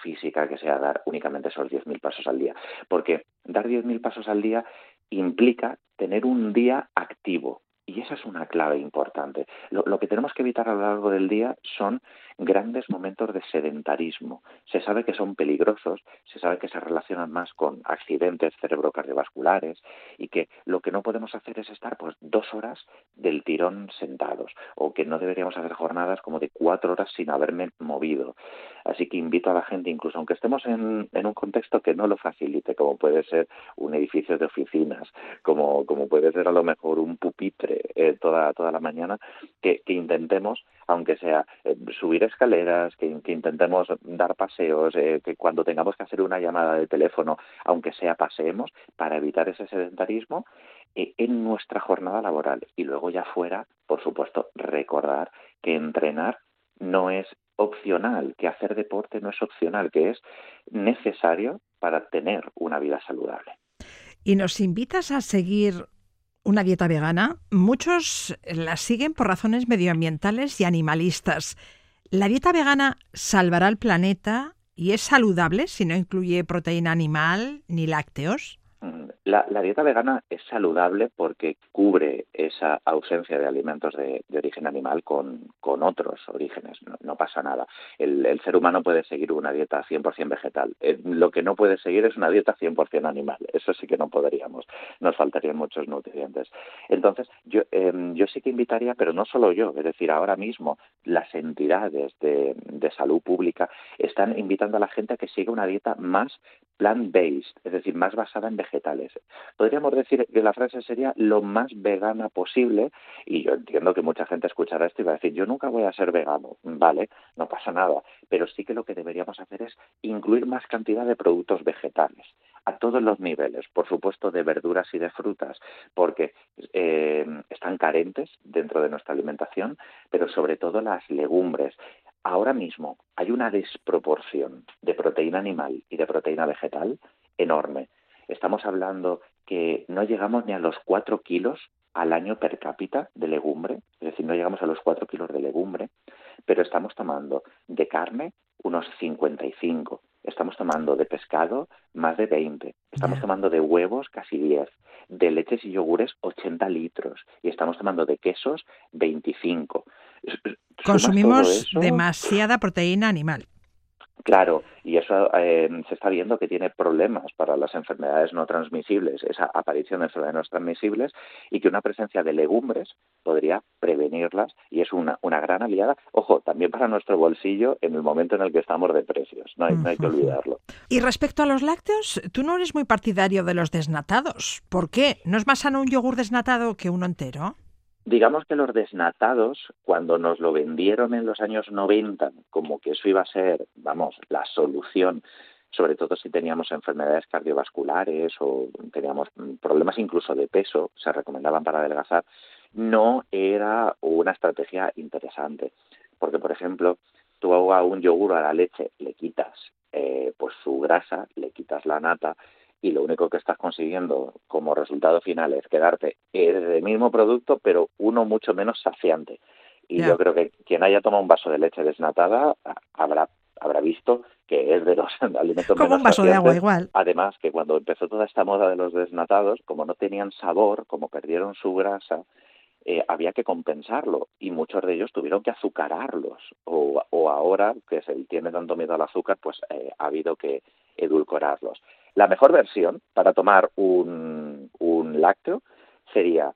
física que sea dar únicamente esos 10.000 pasos al día. Porque dar 10.000 pasos al día implica tener un día activo. Y esa es una clave importante. lo, que tenemos que evitar a lo largo del día son grandes momentos de sedentarismo. Se sabe que son peligrosos, se sabe que se relacionan más con accidentes cerebrocardiovasculares y que lo que no podemos hacer es estar pues dos horas del tirón sentados o que no deberíamos hacer jornadas como de cuatro horas sin haberme movido. Así que invito a la gente, incluso aunque estemos en, un contexto que no lo facilite, como puede ser un edificio de oficinas, como, como puede ser a lo mejor un pupitre eh, toda, toda la mañana, que, intentemos, aunque sea eh, subir escaleras, que, intentemos dar paseos, eh, que cuando tengamos que hacer una llamada de teléfono, aunque sea paseemos, para evitar ese sedentarismo eh, en nuestra jornada laboral. Y luego ya fuera, por supuesto, recordar que entrenar no es opcional, que hacer deporte no es opcional, que es necesario para tener una vida saludable. Y nos invitas a seguir una dieta vegana. Muchos la siguen por razones medioambientales y animalistas. ¿La dieta vegana salvará el planeta y es saludable si no incluye proteína animal ni lácteos? La, dieta vegana es saludable porque cubre esa ausencia de alimentos de, origen animal con, otros orígenes, no, pasa nada. El, ser humano puede seguir una dieta 100% vegetal. Eh, lo que no puede seguir es una dieta 100% animal. Eso sí que no podríamos, nos faltarían muchos nutrientes. Entonces, yo, em, yo sí que invitaría, pero no solo yo, es decir, ahora mismo las entidades de, de salud pública están invitando a la gente a que siga una dieta más plant-based, es decir, más basada en vegetales. Podríamos decir que la frase sería lo más vegana posible y yo entiendo que mucha gente escuchará esto y va a decir, yo nunca voy a ser vegano, vale, no pasa nada, pero sí que lo que deberíamos hacer es incluir más cantidad de productos vegetales a todos los niveles, por supuesto de verduras y de frutas, porque eh, están carentes dentro de nuestra alimentación, pero sobre todo las legumbres. Ahora mismo hay una desproporción de proteína animal y de proteína vegetal enorme. Estamos hablando que no llegamos ni a los 4 kilos al año per cápita de legumbre, es decir, no llegamos a los 4 kilos de legumbre, pero estamos tomando de carne unos 55, estamos tomando de pescado más de 20, estamos tomando de huevos casi 10, de leches y yogures 80 litros y estamos tomando de quesos 25. Consumimos demasiada proteína animal. Claro, y eso eh, se está viendo que tiene problemas para las enfermedades no transmisibles, esa aparición de enfermedades no transmisibles, y que una presencia de legumbres podría prevenirlas y es una, una gran aliada, ojo, también para nuestro bolsillo en el momento en el que estamos de precios, no hay, no hay que olvidarlo. Y respecto a los lácteos, tú no eres muy partidario de los desnatados. ¿Por qué? ¿No es más sano un yogur desnatado que uno entero? Digamos que los desnatados, cuando nos lo vendieron en los años 90 como que eso iba a ser, vamos, la solución, sobre todo si teníamos enfermedades cardiovasculares o teníamos problemas incluso de peso, se recomendaban para adelgazar, no era una estrategia interesante. Porque, por ejemplo, tú a un yogur a la leche le quitas eh, pues su grasa, le quitas la nata y lo único que estás consiguiendo como resultado final es quedarte el mismo producto, pero uno mucho menos saciante. Y yo creo que quien haya tomado un vaso de leche desnatada habrá habrá visto que es de los alimentos como un vaso de agua igual. Además, que cuando empezó toda esta moda de los desnatados, como no tenían sabor, como perdieron su grasa, eh, había que compensarlo. Y muchos de ellos tuvieron que azucararlos. O, o ahora que se tiene tanto miedo al azúcar pues eh, ha habido que edulcorarlos la mejor versión para tomar un, un lácteo sería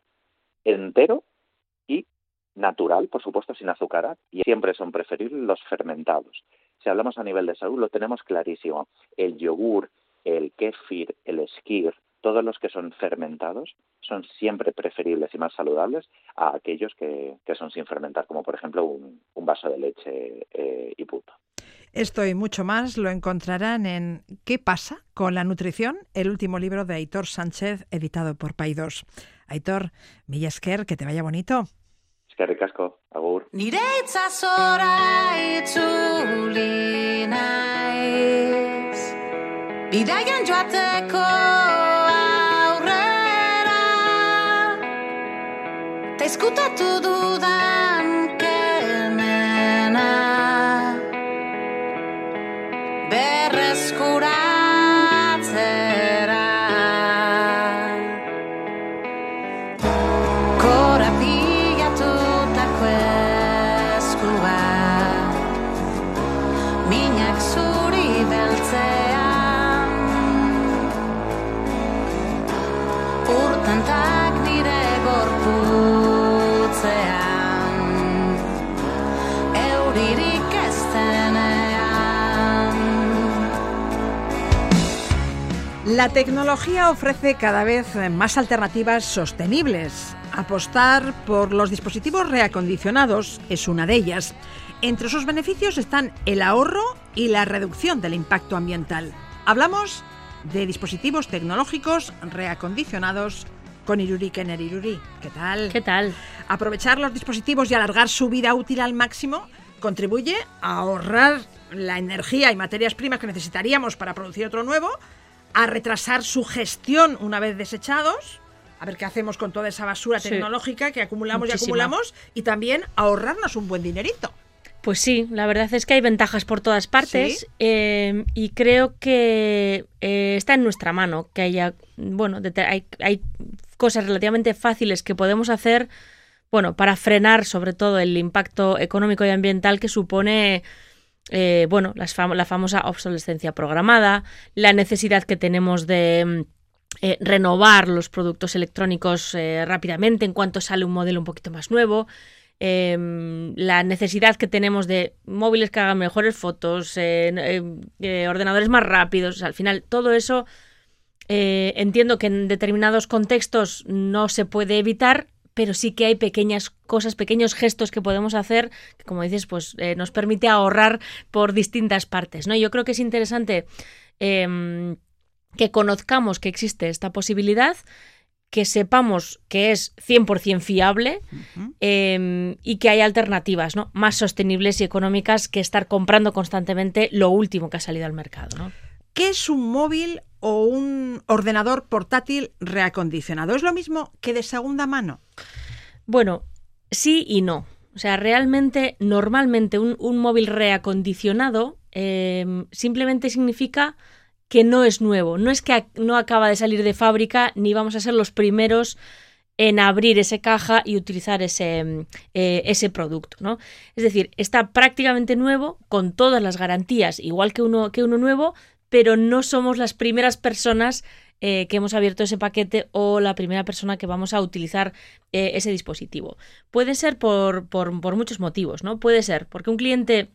entero y natural, por supuesto, sin azúcar, y siempre son preferibles los fermentados. Si hablamos a nivel de salud, lo tenemos clarísimo. El yogur, el kéfir, el skir, todos los que son fermentados son siempre preferibles y más saludables a aquellos que, son sin fermentar, como por ejemplo un, vaso de leche eh, y puto. Esto y mucho más lo encontrarán en ¿Qué pasa con la nutrición? El último libro de Aitor Sánchez, editado por Paidós. Aitor, mila esker, que te vaya bonito. Eskerrik asko, agur. Nire itzazora itzuli naiz Bidaian joateko aurrera Ta izkutatu dudan La tecnología ofrece cada vez más alternativas sostenibles. Apostar por los dispositivos reacondicionados es una de ellas. Entre sus beneficios están el ahorro y la reducción del impacto ambiental. Hablamos de dispositivos tecnológicos reacondicionados con Iruri Kenner Iruri. ¿Qué tal? ¿Qué tal? Aprovechar los dispositivos y alargar su vida útil al máximo contribuye a ahorrar la energía y materias primas que necesitaríamos para producir otro nuevo, a retrasar su gestión una vez desechados, a ver qué hacemos con toda esa basura Sí. tecnológica que acumulamos Muchísima. y acumulamos, y también ahorrarnos un buen dinerito. Pues sí, la verdad es que hay ventajas por todas partes Sí. eh, y creo que eh, está en nuestra mano que haya, bueno, hay, hay cosas relativamente fáciles que podemos hacer, bueno, para frenar sobre todo el impacto económico y ambiental que supone, eh, bueno, las la famosa obsolescencia programada, la necesidad que tenemos de mm, eh, renovar los productos electrónicos eh, rápidamente en cuanto sale un modelo un poquito más nuevo. em, la necesidad que tenemos de móviles que hagan mejores fotos, eh, ordenadores más rápidos, al final todo eso entiendo que en determinados contextos no se puede evitar, pero sí que hay pequeñas cosas, pequeños gestos que podemos hacer que, como dices, pues eh, nos permite ahorrar por distintas partes, ¿no? Yo creo que es interesante em, que conozcamos que existe esta posibilidad, que sepamos que es 100% fiable eh, y que hay alternativas ¿no? más sostenibles y económicas que estar comprando constantemente lo último que ha salido al mercado. ¿no? ¿Qué es un móvil o un ordenador portátil reacondicionado? ¿Es lo mismo que de segunda mano? Bueno, sí y no. O sea, realmente, normalmente un, un móvil reacondicionado eh, simplemente significa que no es nuevo. No es que no acaba de salir de fábrica ni vamos a ser los primeros en abrir esa caja y utilizar ese, mm, eh, ese producto, ¿no? Es decir, está prácticamente nuevo, con todas las garantías, igual que uno, que uno nuevo, pero no somos las primeras personas eh, que hemos abierto ese paquete o la primera persona que vamos a utilizar eh, ese dispositivo. Puede ser por, por, por muchos motivos, ¿no? Puede ser porque un cliente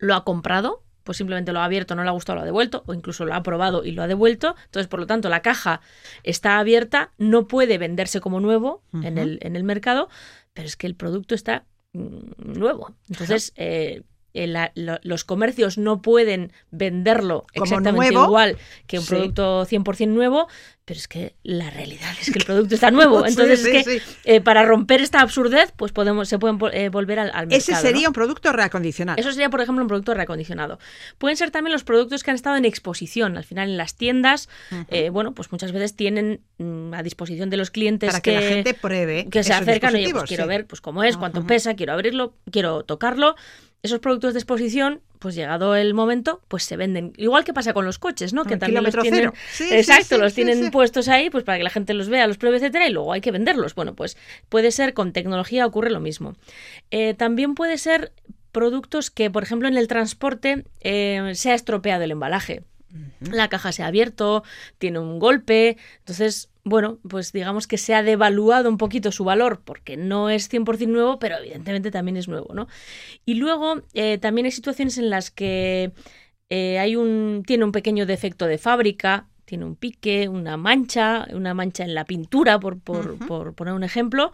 lo ha comprado, pues simplemente lo ha abierto, no le ha gustado, lo ha devuelto, o incluso lo ha probado y lo ha devuelto. Entonces, por lo tanto, la caja está abierta, no puede venderse como nuevo en, el, en el mercado, pero es que el producto está mm, nuevo. Entonces, eh, eh, la- lo- los comercios no pueden venderlo Como exactamente nuevo. igual que un Sí. producto 100% nuevo, pero es que la realidad es que el producto está nuevo. Entonces, sí, es que eh, para romper esta absurdez, pues podemos, se pueden eh, volver al, al mercado. Ese sería ¿no? un producto reacondicionado. Eso sería, por ejemplo, un producto reacondicionado. Pueden ser también los productos que han estado en exposición. Al final, en las tiendas, eh, bueno, pues muchas veces tienen mm, a disposición de los clientes para que, la gente pruebe que se acercan, dispositivos, pues quiero ver pues cómo es, cuánto pesa, quiero abrirlo, quiero tocarlo. Esos productos de exposición, pues llegado el momento, pues se venden. Igual que pasa con los coches, ¿no? Que también los tienen. Sí, exacto, sí, los tienen puestos ahí, pues para que la gente los vea, los pruebe, etcétera, y luego hay que venderlos. Bueno, pues puede ser con tecnología ocurre lo mismo. Eh, también puede ser productos que, por ejemplo, en el transporte eh, se ha estropeado el embalaje. La caja se ha abierto, tiene un golpe, entonces, bueno, pues digamos que se ha devaluado un poquito su valor porque no es 100% nuevo, pero evidentemente también es nuevo, ¿no? Y luego eh, también hay situaciones en las que eh, hay un, tiene un pequeño defecto de fábrica, tiene un pique, una mancha, una mancha en la pintura, por, por, por poner un ejemplo,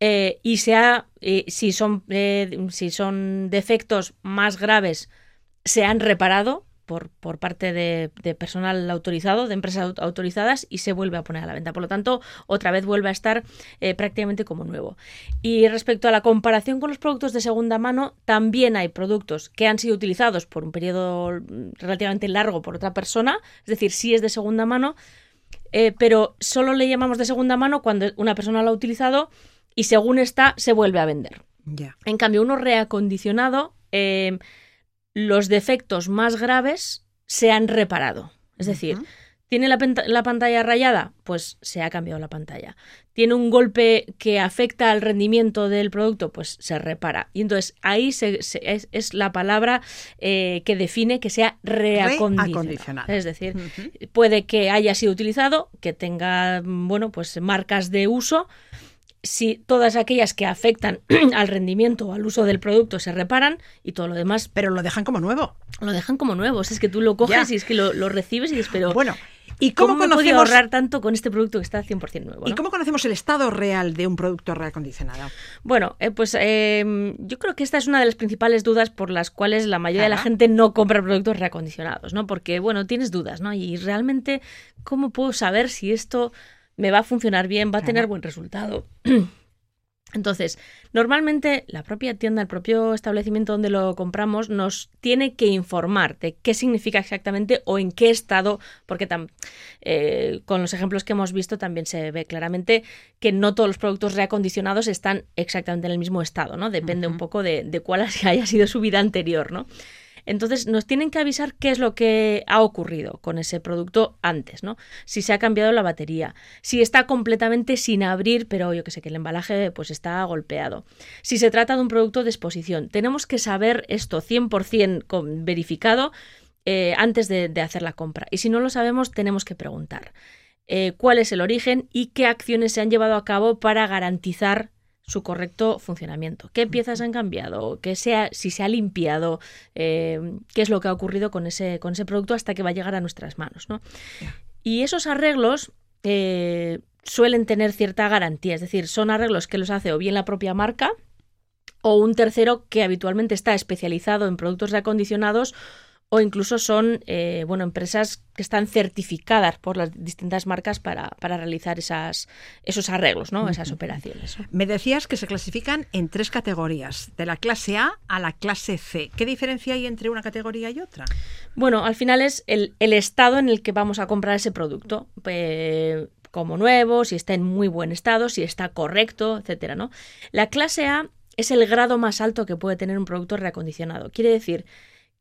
eh, y se ha, eh, si, son, eh, si son defectos más graves, se han reparado por, por parte de, de personal autorizado, de empresas au- autorizadas, y se vuelve a poner a la venta. Por lo tanto, otra vez vuelve a estar eh, prácticamente como nuevo. Y respecto a la comparación con los productos de segunda mano, también hay productos que han sido utilizados por un periodo relativamente largo por otra persona, es decir, sí es de segunda mano, eh, pero solo le llamamos de segunda mano cuando una persona lo ha utilizado y según está se vuelve a vender. En cambio, uno reacondicionado, eh, los defectos más graves se han reparado. Es decir. ¿tiene la, la pantalla rayada? Pues se ha cambiado la pantalla. ¿Tiene un golpe que afecta al rendimiento del producto? Pues se repara. Y entonces ahí se- se- es, es la palabra eh, que define que sea reacondicionado. Es decir, puede que haya sido utilizado, que tenga, bueno, pues marcas de uso. Si todas aquellas que afectan al rendimiento o al uso del producto se reparan y todo lo demás Pero lo dejan como nuevo. lo dejan como nuevo. Es que tú lo coges Ya. y es que lo, lo recibes y dices, pero Bueno, ¿y ¿cómo, cómo, me conocemos ahorrar tanto con este producto que está 100% nuevo? ¿Y cómo conocemos el estado real de un producto reacondicionado? Bueno, eh, pues eh, yo creo que esta es una de las principales dudas por las cuales la mayoría de la gente no compra productos reacondicionados, ¿no? Porque, bueno, tienes dudas, ¿no? Y realmente, ¿cómo puedo saber si esto me va a funcionar bien, va a tener buen resultado? Entonces, normalmente la propia tienda, el propio establecimiento donde lo compramos nos tiene que informar de qué significa exactamente o en qué estado, porque tam- eh, con los ejemplos que hemos visto también se ve claramente que no todos los productos reacondicionados están exactamente en el mismo estado, ¿no? Depende un poco de, de cuál haya sido su vida anterior, ¿no? Entonces nos tienen que avisar qué es lo que ha ocurrido con ese producto antes, ¿no? Si se ha cambiado la batería, si está completamente sin abrir, pero yo que sé que el embalaje pues está golpeado. Si se trata de un producto de exposición, tenemos que saber esto 100% con- verificado eh, antes de, de hacer la compra. Y si no lo sabemos, tenemos que preguntar eh, cuál es el origen y qué acciones se han llevado a cabo para garantizar su correcto funcionamiento. ¿Qué piezas han cambiado? ¿Qué sea, si se ha limpiado? eh, ¿Qué es lo que ha ocurrido con ese, con ese producto hasta que va a llegar a nuestras manos? ¿no? Y esos arreglos eh, suelen tener cierta garantía, es decir, son arreglos que los hace o bien la propia marca o un tercero que habitualmente está especializado en productos reacondicionados o incluso son eh, bueno, empresas que están certificadas por las distintas marcas para, para realizar esas, esos arreglos, ¿no? esas operaciones. ¿no? Me decías que se clasifican en tres categorías, de la clase A a la clase C. ¿Qué diferencia hay entre una categoría y otra? Bueno, al final es el, el estado en el que vamos a comprar ese producto. eh, como nuevo, si está en muy buen estado, si está correcto, etcétera, ¿no? La clase A es el grado más alto que puede tener un producto reacondicionado. Quiere decir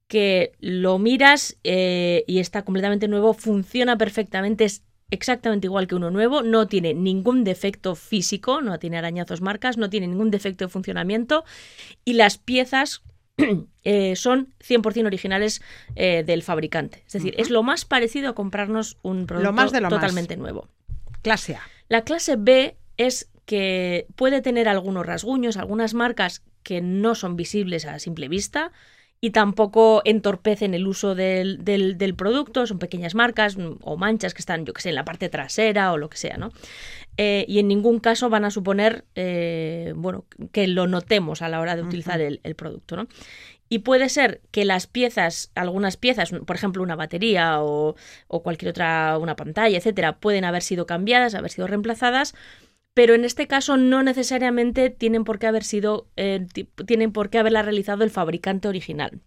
que lo miras eh, y está completamente nuevo, funciona perfectamente, es exactamente igual que uno nuevo, no tiene ningún defecto físico, no tiene arañazos marcas, no tiene ningún defecto de funcionamiento y las piezas eh, son 100% originales eh, del fabricante. Es decir, es lo más parecido a comprarnos un producto más de lo más. totalmente nuevo. Clase A. La clase B es que puede tener algunos rasguños, algunas marcas que no son visibles a simple vista y tampoco entorpecen el uso del, del- del producto, son pequeñas marcas mm, o manchas que están, yo que sé, en la parte trasera o lo que sea, ¿no? Eh, y en ningún caso van a suponer, eh, bueno, que lo notemos a la hora de utilizar el, el producto, ¿no? Y puede ser que las piezas, algunas piezas, por ejemplo una batería o, o cualquier otra, una pantalla, etcétera, pueden haber sido cambiadas, haber sido reemplazadas, pero en este caso no necesariamente tienen por qué haber sido, eh, ti- tienen por qué haberla realizado el fabricante original.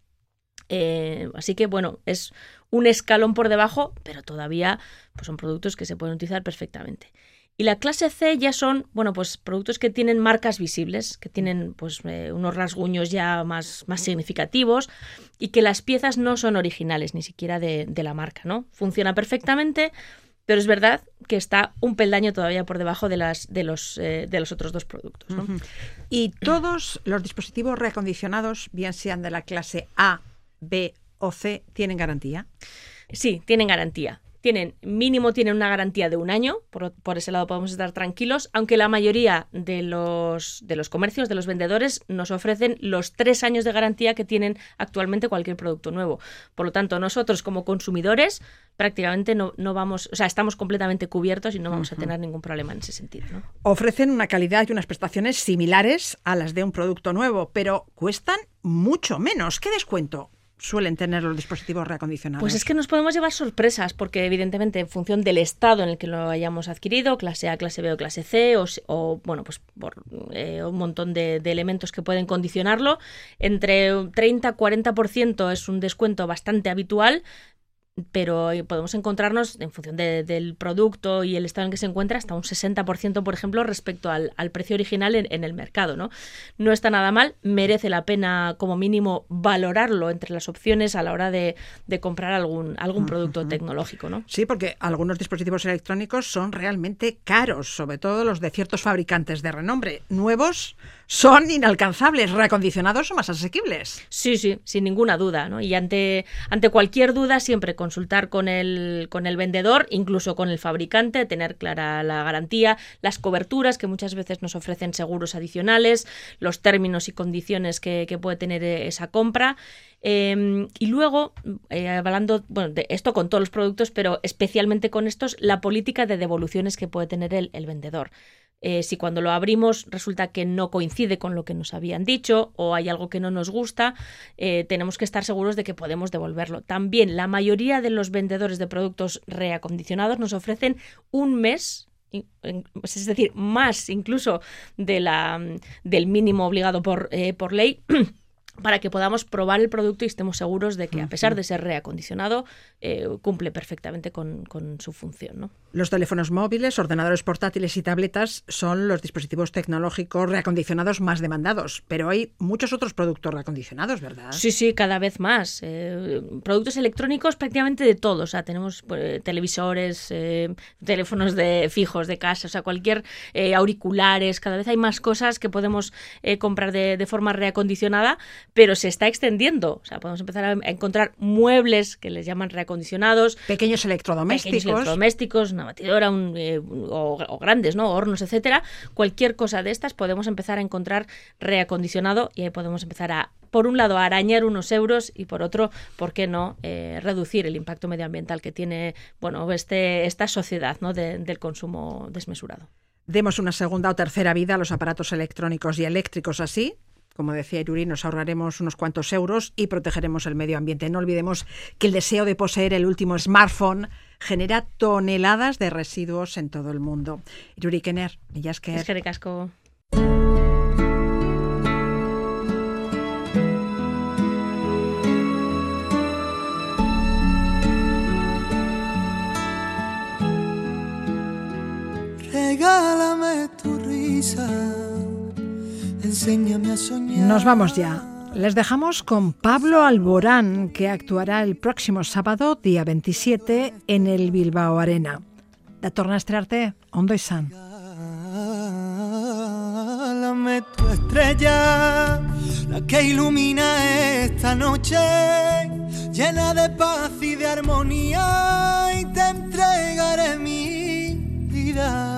Eh, así que bueno, es un escalón por debajo, pero todavía pues, son productos que se pueden utilizar perfectamente. Y la clase C ya son, bueno, pues productos que tienen marcas visibles, que tienen pues eh, unos rasguños ya más, más significativos y que las piezas no son originales ni siquiera de, de la marca, ¿no? Funciona perfectamente, pero es verdad que está un peldaño todavía por debajo de, las, de, los, eh, de los otros dos productos, ¿no? Y todos los dispositivos reacondicionados, bien sean de la clase A, B o C, tienen garantía. Sí, tienen garantía. Tienen, mínimo tienen una garantía de un año, por, por ese lado podemos estar tranquilos, aunque la mayoría de los, de los comercios, de los vendedores, nos ofrecen los tres años de garantía que tienen actualmente cualquier producto nuevo. Por lo tanto, nosotros como consumidores prácticamente no, no vamos, o sea, estamos completamente cubiertos y no vamos a tener ningún problema en ese sentido. ¿no? Ofrecen una calidad y unas prestaciones similares a las de un producto nuevo, pero cuestan mucho menos. ¿Qué descuento suelen tener los dispositivos reacondicionados? Pues es que nos podemos llevar sorpresas, porque evidentemente en función del estado en el que lo hayamos adquirido, clase A, clase B o clase C, o, bueno, pues por eh, un montón de, de, elementos que pueden condicionarlo, entre 30-40% es un descuento bastante habitual, pero podemos encontrarnos, en función del producto y el estado en que se encuentra, hasta un 60%, por ejemplo, respecto al, precio original en, el mercado. ¿no? no está nada mal, merece la pena como mínimo valorarlo entre las opciones a la hora de, comprar algún, algún producto tecnológico. ¿no? Sí, porque algunos dispositivos electrónicos son realmente caros, sobre todo los de ciertos fabricantes de renombre. Nuevos son inalcanzables, reacondicionados o más asequibles. Sí, sí, sin ninguna duda. ¿no? Y ante, ante cualquier duda, siempre consultar con el, con el vendedor, incluso con el fabricante, tener clara la garantía, las coberturas que muchas veces nos ofrecen seguros adicionales, los términos y condiciones que, puede tener esa compra. Em, y luego, eh, hablando, bueno, de esto con todos los productos, pero especialmente con estos, la política de devoluciones que puede tener el, el vendedor. Eh, si cuando lo abrimos resulta que no coincide con lo que nos habían dicho o hay algo que no nos gusta, eh, tenemos que estar seguros de que podemos devolverlo. También la mayoría de los vendedores de productos reacondicionados nos ofrecen un mes es decir, más incluso de la, del mínimo obligado por, eh, por ley para que podamos probar el producto y estemos seguros de que, a pesar de ser reacondicionado, eh, cumple perfectamente con, su función. ¿no? Los teléfonos móviles, ordenadores portátiles y tabletas son los dispositivos tecnológicos reacondicionados más demandados, pero hay muchos otros productos reacondicionados, ¿verdad? Sí, sí, cada vez más. Eh, productos electrónicos prácticamente de todos. O sea, tenemos pues, televisores, eh, teléfonos de fijos de casa, o sea, cualquier auriculares. Cada vez hay más cosas que podemos comprar de, de forma reacondicionada pero se está extendiendo. O sea, podemos empezar a encontrar muebles que les llaman reacondicionados. Pequeños electrodomésticos. Pequeños electrodomésticos, una batidora eh, o, grandes, ¿no? Hornos, etcétera. Cualquier cosa de estas podemos empezar a encontrar reacondicionado y ahí podemos empezar a por un lado, arañar unos euros y por otro, ¿por qué no eh, reducir el impacto medioambiental que tiene bueno, este, esta sociedad ¿no? del consumo desmesurado? Demos una segunda o tercera vida a los aparatos electrónicos y eléctricos así, como decía Iruri, nos ahorraremos unos cuantos euros y protegeremos el medio ambiente. No olvidemos que el deseo de poseer el último smartphone genera toneladas de residuos en todo el mundo. Iruri Kenner, Es que de casco. Regálame tu risa Enséñame a soñar. Nos vamos ya. Les dejamos con Pablo Alborán, que actuará el próximo sábado, día 27, en el Bilbao Arena. Da torna a estrearte, Ondo y San. tu estrella, la que ilumina esta noche, llena de paz y de armonía, y te entregaré mi vida